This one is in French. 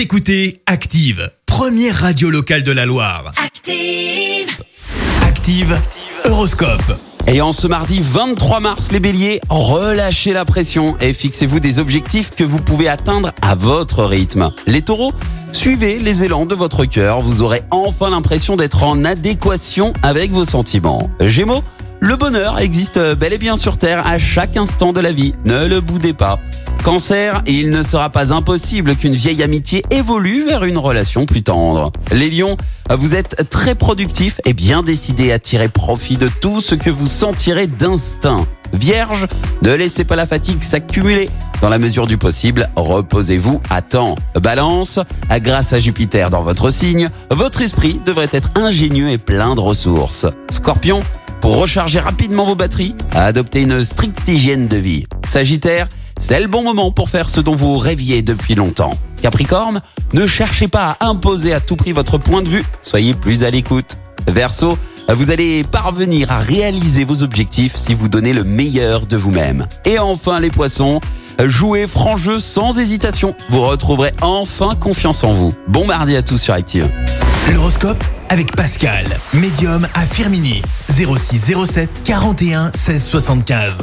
Vous écoutez Active, première radio locale de la Loire. Active. Active, Horoscope. Et en ce mardi 23 mars, les béliers, relâchez la pression et fixez-vous des objectifs que vous pouvez atteindre à votre rythme. Les taureaux, suivez les élans de votre cœur, vous aurez enfin l'impression d'être en adéquation avec vos sentiments. Gémeaux, le bonheur existe bel et bien sur Terre à chaque instant de la vie, ne le boudez pas. Cancer, il ne sera pas impossible qu'une vieille amitié évolue vers une relation plus tendre. Les lions, vous êtes très productifs et bien décidés à tirer profit de tout ce que vous sentirez d'instinct. Vierge, ne laissez pas la fatigue s'accumuler. Dans la mesure du possible, reposez-vous à temps. Balance, grâce à Jupiter dans votre signe, votre esprit devrait être ingénieux et plein de ressources. Scorpion, pour recharger rapidement vos batteries, adoptez une stricte hygiène de vie. Sagittaire, c'est le bon moment pour faire ce dont vous rêviez depuis longtemps. Capricorne, ne cherchez pas à imposer à tout prix votre point de vue, soyez plus à l'écoute. Verseau, vous allez parvenir à réaliser vos objectifs si vous donnez le meilleur de vous-même. Et enfin les poissons, jouez franc jeu sans hésitation, vous retrouverez enfin confiance en vous. Bon mardi à tous sur Active. L'horoscope avec Pascal, médium à Firmini. 06 07 41 16 75.